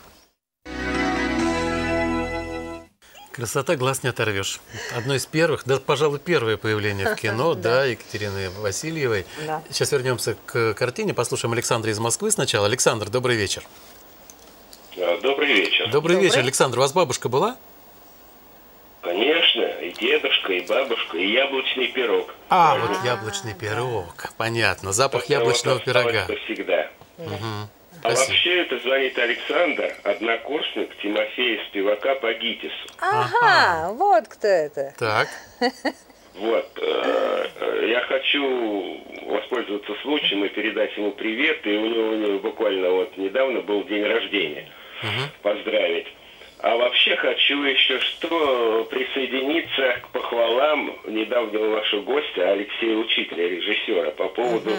Красота глаз не оторвешь. Одно из первых, да, пожалуй, первое появление в кино, да, Екатерины Васильевой. Да. Сейчас вернемся к картине, послушаем Александра из Москвы сначала. Александр, добрый вечер. Добрый вечер. Добрый, Добрый. вечер, Александр. У вас бабушка была? Конечно, и дедушка, и бабушка, и яблочный пирог. А, вот яблочный пирог. Понятно. Запах вот яблочного пирога. Всегда. А Спасибо. вообще это звонит Александр, однокурсник Тимофея Спивака по ГИТИСу. Ага, вот кто это. Так, Вот. э, э, Я хочу воспользоваться случаем и передать ему привет. И у него, у него буквально вот недавно был день рождения. Поздравить. А вообще хочу еще что присоединиться к похвалам недавнего вашего гостя Алексея Учителя, режиссера, по поводу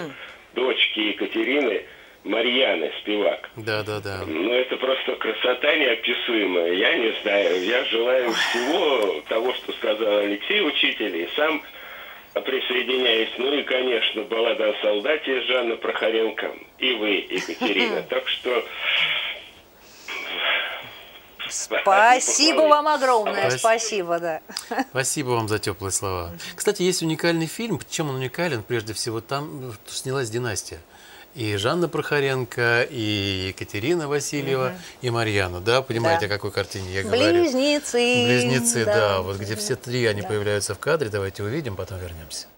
дочки Екатерины Марьяны Спивак. да, да, да. Ну, это просто красота неописуемая. Я не знаю. Я желаю всего того, что сказал Алексей Учитель, и сам присоединяюсь. Ну и, конечно, баллада о солдате Жанна Прохоренко. И вы, Екатерина. Так что... Спасибо вам огромное, Спасибо. спасибо, да. Спасибо вам за теплые слова. Кстати, есть уникальный фильм. Чем он уникален? Прежде всего, там снялась династия. И Жанна Прохоренко, и Екатерина Васильева, и Марьяна. Да, понимаете, Да. о какой картине я говорю? Близнецы. Близнецы, да, да. вот где все три они появляются в кадре. Давайте увидим, потом вернемся.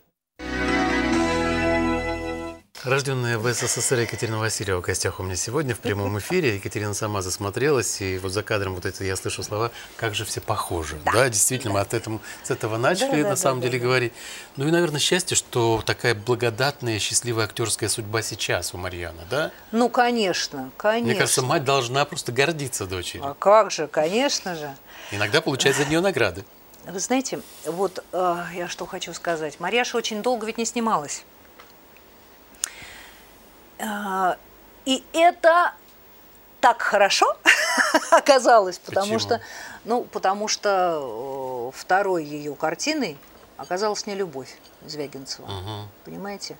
Рожденная в СССР Екатерина Васильева в гостях у меня сегодня в прямом эфире. Екатерина сама засмотрелась, и вот за кадром вот это я слышу слова, как же все похожи. Да, действительно, мы от этого, с этого начали Да, да, на самом да, деле да. говорить. Ну и, наверное, счастье, что такая благодатная, счастливая актерская судьба сейчас у Марьяны, да? Ну, конечно, конечно. Мне кажется, мать должна просто гордиться дочерью. А как же, конечно же. Иногда получать за нее награды. Вы знаете, вот э, я что хочу сказать. Марьяша очень долго ведь не снималась. Э, и это так хорошо оказалось, потому Почему? что, ну, потому что э, второй ее картиной оказалась не любовь Звягинцева. Мгм. Понимаете?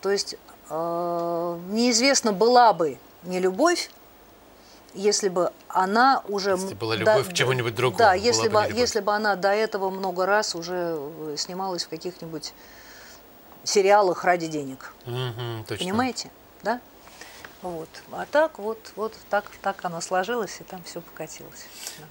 То есть э, неизвестно была бы не любовь, если бы она уже... Если была любовь к чему-нибудь другому, Да, если бы бы, если бы она до этого много раз уже э, снималась в каких-нибудь сериалах ради денег. Мгм, точно. Понимаете? Да? Вот. А так вот, вот так, так оно сложилось, и там все покатилось.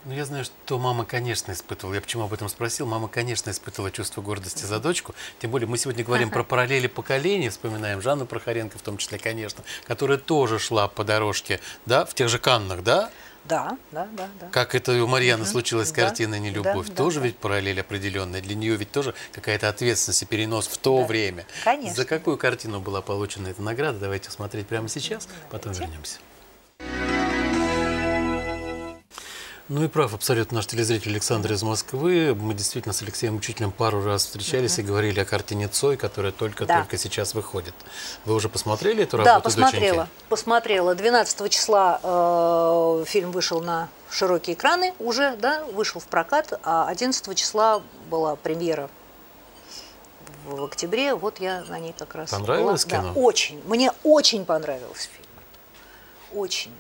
Ну, я знаю, что мама, конечно, испытывала. Я почему об этом спросил? Мама, конечно, испытывала чувство гордости за дочку. Тем более, мы сегодня говорим про параллели поколений, вспоминаем Жанну Прохоренко в том числе, конечно, которая тоже шла по дорожке, да, в тех же Каннах, да? Да, да, да, да. Как это у Марьяны случилось с Да, картиной «Нелюбовь». да, да, тоже да. ведь параллель определенная. Для нее ведь тоже какая-то ответственность и перенос в то Да, время. конечно. За какую картину была получена эта награда? Давайте смотреть прямо сейчас, потом вернемся. Ну и прав абсолютно наш телезритель Александр из Москвы. Мы действительно с Алексеем Учителем пару раз встречались и говорили о картине Цой, которая только-только сейчас выходит. Вы уже посмотрели эту Да, работу посмотрела. доченьки? Посмотрела. 12 числа э, фильм вышел на широкие экраны уже, да, вышел в прокат, а 11 числа была премьера в, в октябре. Вот я на ней как раз Понравилось была. кино? Да, очень. Мне очень понравился фильм. Очень.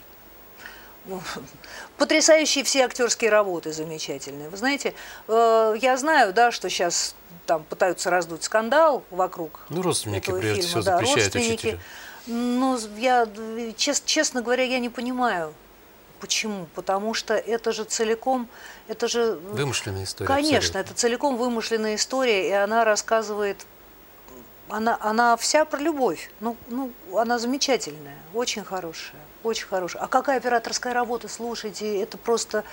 Потрясающие все актерские работы замечательные. Вы знаете, э, я знаю, да, что сейчас там пытаются раздуть скандал вокруг Ну, родственники, этого прежде фильма, всего, да, запрещают родственники. Ну, я, чес- честно говоря, я не понимаю, почему. Потому что это же целиком, это же... Вымышленная история. Конечно, абсолютно. это целиком вымышленная история, и она рассказывает она, она вся про любовь. Ну, ну, она замечательная, очень хорошая, очень хорошая. А какая операторская работа, слушайте, это просто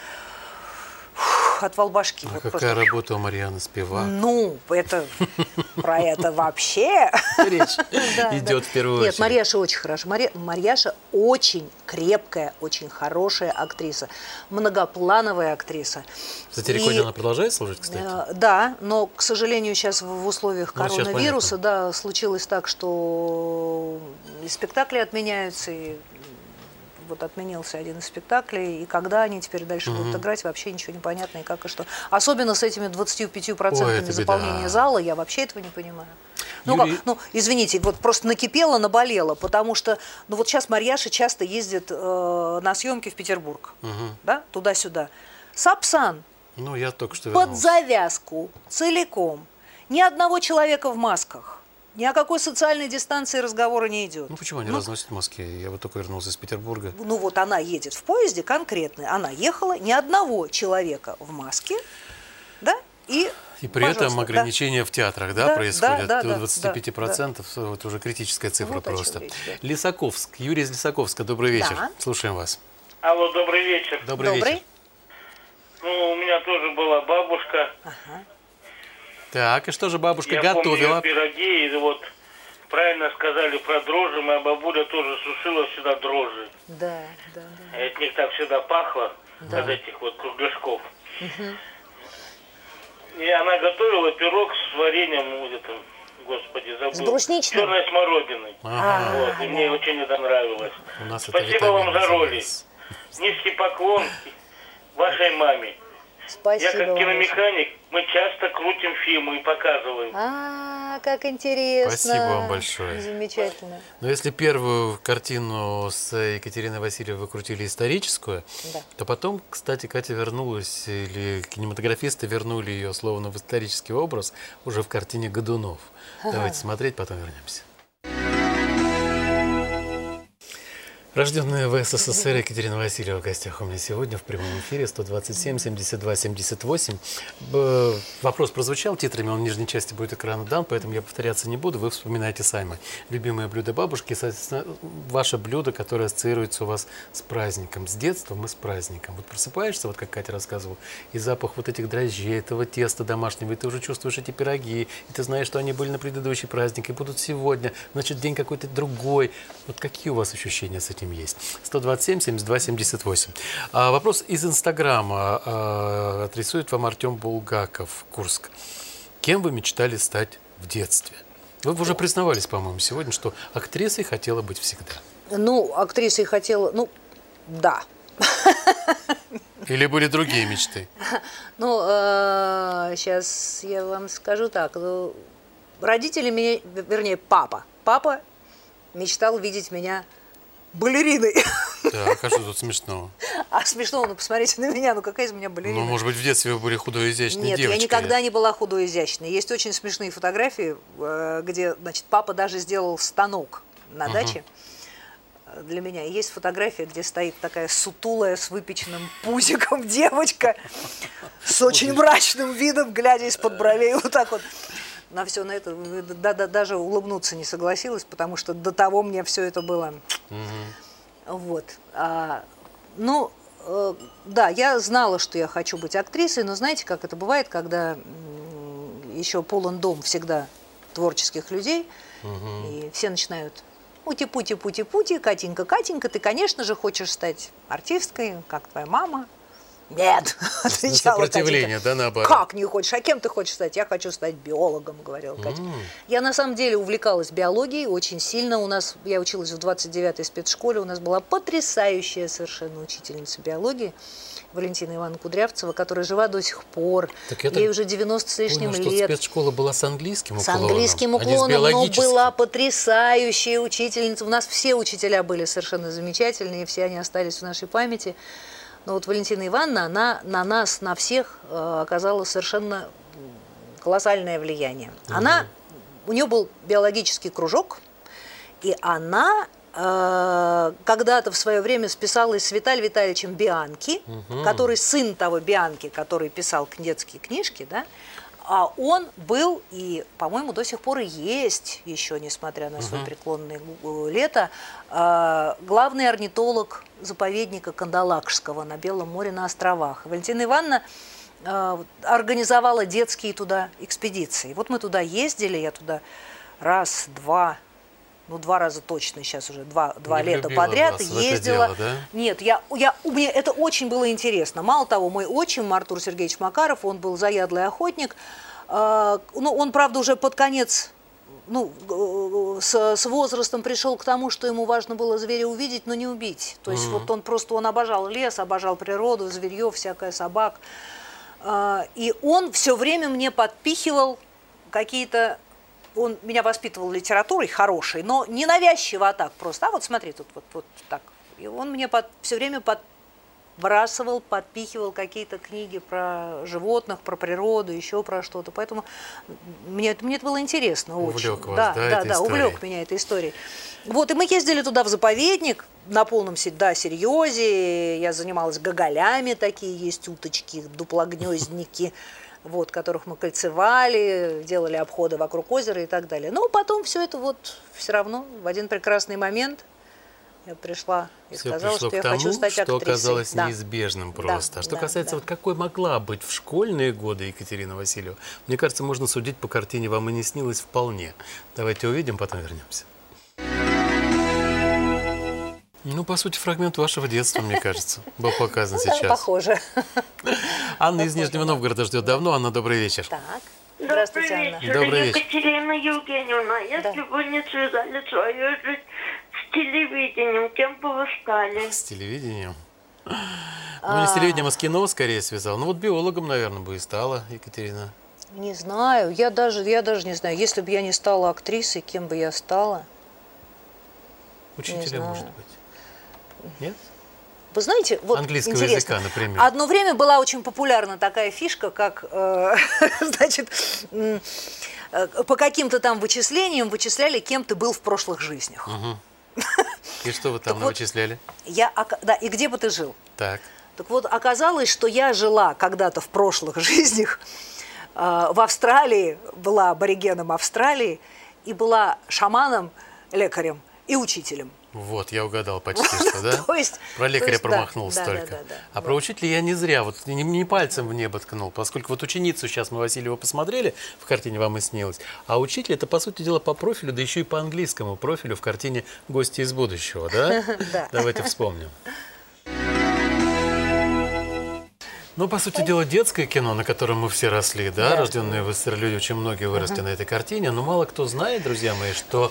отвал башки. А Вот какая просто. работа у Марьяны Спивак? Ну, это про это вообще. Речь идет в первую Нет, очередь. Марьяша очень хорошая. Марья- Марьяша очень крепкая, очень хорошая актриса. Многоплановая актриса. Кстати, И, Риконе она продолжает служить, кстати? э, Да, но, к сожалению, сейчас в условиях Ну, коронавируса, да, случилось так, что и спектакли отменяются, и вот отменился один из спектаклей, и когда они теперь дальше будут играть, вообще ничего не понятно, и как и что. Особенно с этими 25% Ой, это беда. заполнения зала, я вообще этого не понимаю. Ну, Юрий- как, ну, извините, вот просто накипело, наболело, потому что, ну вот сейчас Марьяша часто ездит э, на съемки в Петербург, да, туда-сюда. Сапсан Ну, я только что под вернулся. завязку, целиком, ни одного человека в масках, ни о какой социальной дистанции разговора не идет. Ну, почему они разносят в Москве? Я вот только вернулся из Петербурга. Ну вот она едет в поезде конкретно, она ехала, ни одного человека в маске, да, и И при пожалуйста, этом да. ограничения в театрах, да, Да, происходят да, до да, 25%. Это уже критическая цифра Вот просто. речь, да. Лисаковск. Юрий из Лисаковска, добрый вечер. Да. Слушаем вас. Алло, добрый вечер. Добрый, Добрый. вечер. Ну, у меня тоже была бабушка. Так, и что же бабушка Я готовила? помню пироги, и вот правильно сказали про дрожжи. Моя бабуля тоже сушила всегда дрожжи. Да, да, да. И От них так всегда пахло, от этих вот кругляшков. И она готовила пирог с вареньем, вот этом, господи, забыл. С брусничным? Черной смородиной. Ага. Вот, и мне очень это нравилось. У нас это Спасибо витамин вам за роли. Низкий поклон вашей маме. Спасибо. Я как вам киномеханик, мы часто крутим фильмы и показываем. А, как интересно. Спасибо вам большое. Замечательно. Но если первую картину с Екатериной Васильевой вы крутили историческую, Да. то потом, кстати, Катя вернулась, или кинематографисты вернули ее словно в исторический образ уже в картине Годунов. Давайте смотреть, потом вернемся. Рожденная в СССР Екатерина Васильева в гостях у меня сегодня в прямом эфире 127 72 78. Б- Вопрос прозвучал титрами, он в нижней части будет экрана дан, поэтому я повторяться не буду, вы вспоминаете сами. Любимое блюдо бабушки, соответственно, ваше блюдо, которое ассоциируется у вас с праздником, с детством и с праздником. Вот просыпаешься, вот как Катя рассказывала, и запах вот этих дрожжей, этого теста домашнего, и ты уже чувствуешь эти пироги, и ты знаешь, что они были на предыдущий праздник, и будут сегодня, значит, день какой-то другой. Вот какие у вас ощущения с этим есть? 127 72 78. А, вопрос из Инстаграма а, адресует вам Артем Булгаков, Курск. Кем вы мечтали стать в детстве? Вы уже признавались, по-моему, сегодня, что актрисой хотела быть всегда. Ну, актрисой хотела, ну, да. Или были другие мечты? Ну, сейчас я вам скажу так. ну, родители меня, вернее, папа. Папа мечтал видеть меня балериной. Так, а что тут смешного? А смешно, ну посмотрите на меня, ну какая из меня балерина? Ну, может быть, в детстве вы были худой, изящной Нет, девочкой. я никогда не была худой и изящной. Есть очень смешные фотографии, э, где, значит, папа даже сделал станок на даче э, для меня. Есть фотография, где стоит такая сутулая с выпеченным пузиком девочка с очень мрачным видом, глядя из-под бровей вот так вот. На все на это да, да, даже улыбнуться не согласилась, потому что до того мне все это было. Вот. А, ну, э, да, я знала, что я хочу быть актрисой, но знаете, как это бывает, когда еще полон дом всегда творческих людей, и все начинают пути-пути-пути-пути, Катенька, Катенька, ты, конечно же, хочешь стать артисткой, как твоя мама. Нет, отвечала Сопротивление, Катенька. да, наоборот? Как не хочешь? А кем ты хочешь стать? Я хочу стать биологом, говорила Катя. Я на самом деле увлекалась биологией очень сильно. У нас, я училась в 29-й спецшколе, у нас была потрясающая совершенно учительница биологии. Валентина Ивановна Кудрявцева, которая жива до сих пор. Так я Ей уже 90 с лишним Понял, что лет. спецшкола была с английским С уклоном, английским а с уклоном, но биологическим. была потрясающая учительница. У нас все учителя были совершенно замечательные, все они остались в нашей памяти. Но вот Валентина Ивановна, она на нас, на всех э, оказала совершенно колоссальное влияние. Она, у нее был биологический кружок, и она э, когда-то в свое время списалась с Виталием Витальевичем Бианки, который сын того Бианки, который писал детские книжки, да, А он был и, по-моему, до сих пор и есть, еще несмотря на свое преклонное гу- лето, э, главный орнитолог заповедника Кандалакшского на Белом море на островах. Валентина Ивановна э, организовала детские туда экспедиции. Вот мы туда ездили, я туда раз, два, ну два раза точно сейчас уже, два, два Не лета подряд ездила. дело, да? Нет, я, я, у меня это очень было интересно. Мало того, мой отчим Артур Сергеевич Макаров, он был заядлый охотник. Э, ну, он, правда, уже под конец ну, с, с возрастом пришел к тому, что ему важно было зверя увидеть, но не убить. То есть вот он просто, он обожал лес, обожал природу, зверье, всякое, собак. А, И он все время мне подпихивал какие-то... Он меня воспитывал литературой хорошей, но не навязчиво, а так просто. А вот смотри, тут вот, вот так. И он мне все время подбрасывал, подпихивал какие-то книги про животных, про природу, еще про что-то. Поэтому мне, это- мне это было интересно очень. Увлек вас, да, да, да, да, увлек меня этой историей. Вот, и мы ездили туда в заповедник на полном да, серьезе. Я занималась гоголями, такие есть уточки, дуплогнездники, вот, которых мы кольцевали, делали обходы вокруг озера и так далее. Но потом все это вот все равно в один прекрасный момент я пришла и Все сказала, пришло что я к тому, хочу стать что актрисой. оказалось Да. неизбежным Да, просто. а что да, касается, да. вот какой могла быть в школьные годы Екатерина Васильева, мне кажется, можно судить по картине «Вам и не снилось» вполне. Давайте увидим, потом вернемся. Ну, по сути, фрагмент вашего детства, мне кажется, был показан Да, сейчас. похоже. Анна из Нижнего Новгорода ждет давно. Анна, добрый вечер. Так, здравствуйте, Добрый Анна. вечер, Добрый вечер. Екатерина Евгеньевна. Если бы не связали свою жизнь с телевидением, кем бы вы стали? С телевидением. Ну, не с телевидением, а с кино скорее связал. Ну, вот биологом, наверное, бы и стала Екатерина. Не знаю, я даже, я даже не знаю, если бы я не стала актрисой, кем бы я стала. Учителя, может быть. Нет? Вы знаете, вот Английского интересно, языка, например. Одно время была очень популярна такая фишка, как, э, значит, э, по каким-то там вычислениям вычисляли, кем ты был в прошлых жизнях. И что вы там вот- навычисляли? Я, да, и где бы ты жил? Так. Так вот, оказалось, что я жила когда-то в прошлых жизнях э, в Австралии, была аборигеном Австралии и была шаманом, лекарем и учителем. Вот, я угадал почти что, да? То есть- Про лекаря да, промахнулся да, да, только. да, да. А про учителя я не зря, вот не, пальцем в небо ткнул, поскольку вот ученицу сейчас мы Васильева посмотрели, в картине вам и снилось, а учитель это, по сути дела, по профилю, да еще и по английскому профилю в картине «Гости из будущего», да? Да. Давайте вспомним. Ну, по сути дела, детское кино, на котором мы все росли, да, рожденные в СССР люди, очень многие выросли на этой картине, но мало кто знает, друзья мои, что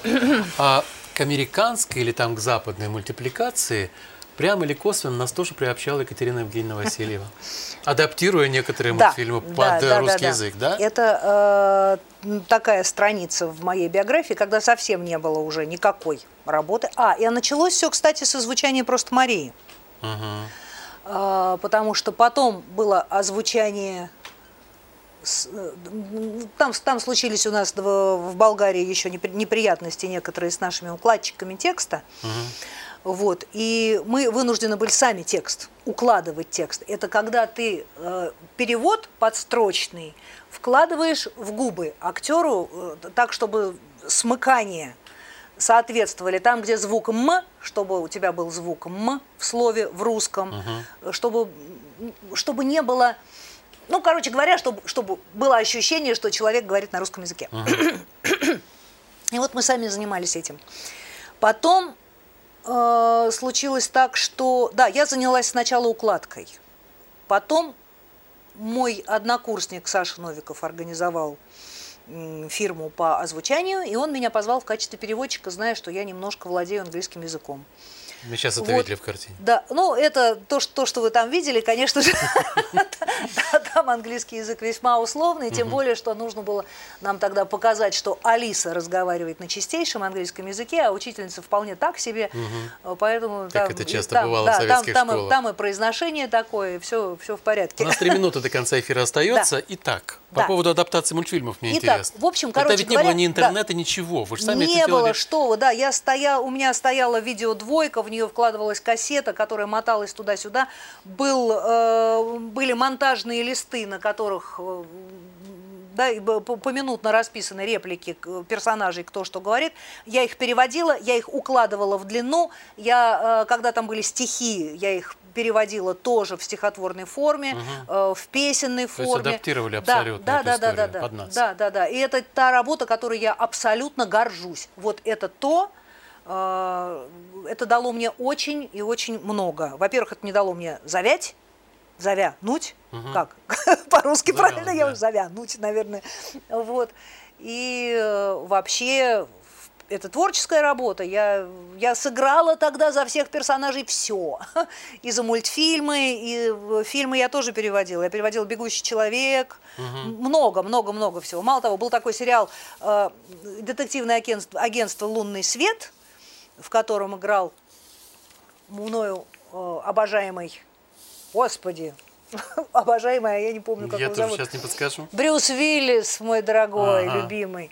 а, к американской или там к западной мультипликации прямо или косвенно нас тоже приобщала Екатерина Евгеньевна Васильева, адаптируя некоторые Да, мультфильмы да, под э, да, русский да, язык, да? Это э, такая страница в моей биографии, когда совсем не было уже никакой работы. А, и началось все, кстати, со звучания просто Марии. А, потому что потом было озвучание э, там, там случились у нас в, Болгарии еще непри- неприятности некоторые с нашими укладчиками текста. Вот, и мы вынуждены были сами текст, укладывать текст. Это когда ты э, перевод подстрочный вкладываешь в губы актеру э, так, чтобы смыкание соответствовали там, где звук «м», чтобы у тебя был звук «м» в слове в русском, чтобы, м, чтобы не было... Ну, короче говоря, чтобы, чтобы было ощущение, что человек говорит на русском языке. И вот мы сами занимались этим. Потом э, случилось так, что... Да, я занялась сначала укладкой. Потом мой однокурсник Саша Новиков организовал фирму по озвучанию, и он меня позвал в качестве переводчика, зная, что я немножко владею английским языком. Мы сейчас это Вот. видели в картине. Да, ну это то, что, то, что вы там видели, конечно же, там английский язык весьма условный, тем более, что нужно было нам тогда показать, что Алиса разговаривает на чистейшем английском языке, а учительница вполне так себе, Э, поэтому Как это часто бывало в советских школах. там и произношение такое, все, все в У порядке. нас три минуты до конца эфира остается. Итак, по Да. поводу адаптации мультфильмов мне Итак, интересно. в общем, Тогда короче ведь не говоря, было ни да. интернета, ничего. Вы же сами не это было, делали. что вы, да, я стоял, у меня стояла видеодвойка, в нее вкладывалась кассета, которая моталась туда-сюда, был, э, были монтажные листы, на которых э, да, поминутно расписаны реплики персонажей, кто что говорит. Я их переводила, я их укладывала в длину. Я, э, когда там были стихи, я их переводила тоже в стихотворной форме, э, в песенной есть форме. адаптировали Да, абсолютно да, да, да, да, да, под нас. да, да, да. И это та работа, которой я абсолютно горжусь. Вот это то, э, это дало мне очень и очень много. Во-первых, это не дало мне завять, завянуть, как по-русски правильно, я да. уже завянуть, наверное, вот. И э, вообще это творческая работа. Я, я сыграла тогда за всех персонажей все. И за мультфильмы, и фильмы я тоже переводила. Я переводила «Бегущий человек». Много, много, много всего. Мало того, был такой сериал э, «Детективное агентство, агентство «Лунный свет», в котором играл мною э, обожаемый, господи, обожаемый, а я не помню, как Я его тоже зовут. сейчас не подскажу. Брюс Уиллис, мой дорогой, Ага. любимый.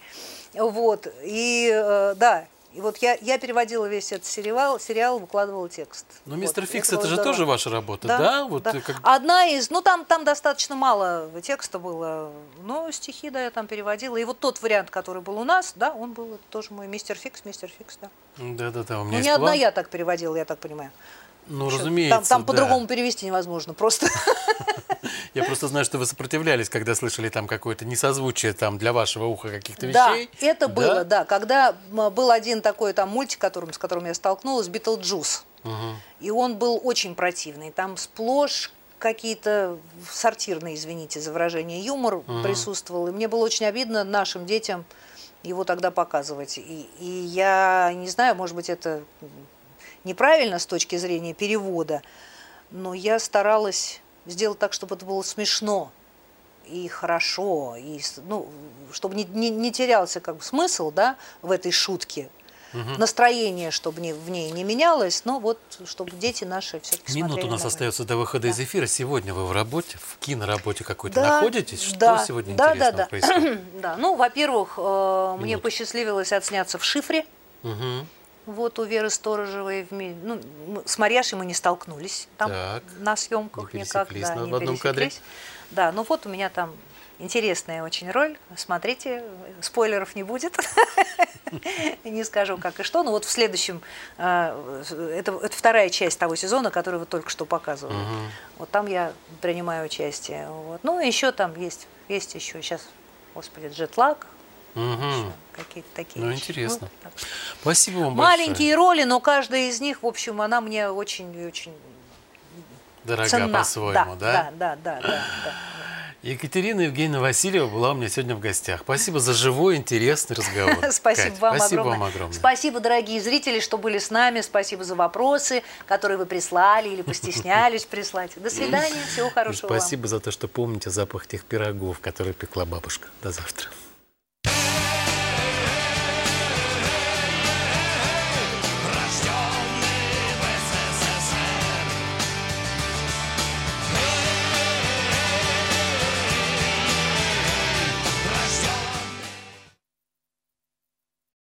Вот, и э, да, и вот я, я переводила весь этот сериал, сериал выкладывала текст. Но Вот, «Мистер Фикс» было это же здорово. тоже ваша работа, да? Вот э, как- Одна из, ну там, там достаточно мало текста было, но стихи, да, я там переводила. И вот тот вариант, который был у нас, да, он был тоже мой мистер Фикс, мистер Фикс, да. Да-да-да, у меня Ну, есть не одна план. я так переводила, я так понимаю. Ну, разумеется, Там, там да. по-другому перевести невозможно, просто. Я просто знаю, что вы сопротивлялись, когда слышали там какое-то несозвучие там для вашего уха каких-то Да, вещей. это было, да. Когда был один такой там мультик, которым, с которым я столкнулась, Битлджус. И он был очень противный. Там сплошь какие-то сортирные, извините за выражение, юмор присутствовал. И мне было очень обидно нашим детям его тогда показывать. И, и я не знаю, может быть, это неправильно с точки зрения перевода, но я старалась сделать так, чтобы это было смешно и хорошо, и ну, чтобы не, не, не терялся как бы смысл да, в этой шутке, настроение, чтобы не, в ней не менялось, но вот чтобы дети наши все-таки Минут у нас остается до выхода из эфира. Сегодня вы в работе, в киноработе какой-то Да, находитесь? Что да, сегодня да, да, интересного да. происходит? Да, ну, во-первых, э, мне посчастливилось отсняться в «Шифре», Мгм. Вот у Веры Сторожевой. В ну, с Марьяшей мы не столкнулись там Так. на съемках Не никак. да, на- не в одном кадре. Да, ну вот у меня там интересная очень роль. Смотрите, спойлеров не будет. Не скажу как и что. Но вот в следующем, э, это, вторая часть того сезона, который вы только что показывали. Вот там я принимаю участие. Ну, еще там есть, есть еще сейчас, господи, джетлаг, Мгм. какие-то такие Ну, вещи. интересно. так что- Спасибо вам большое. Маленькие роли, но каждая из них, в общем, она мне очень очень Дорога ценна. по-своему, да? Да, да, да, да, да. Екатерина Евгеньевна Васильева была у меня сегодня в гостях. Спасибо за живой, интересный разговор. Спасибо Кать, вам спасибо огромное. вам огромное. Спасибо, дорогие зрители, что были с нами. Спасибо за вопросы, которые вы прислали или постеснялись прислать. До свидания, всего И хорошего вам. спасибо за то, что помните запах тех пирогов, которые пекла бабушка. До завтра.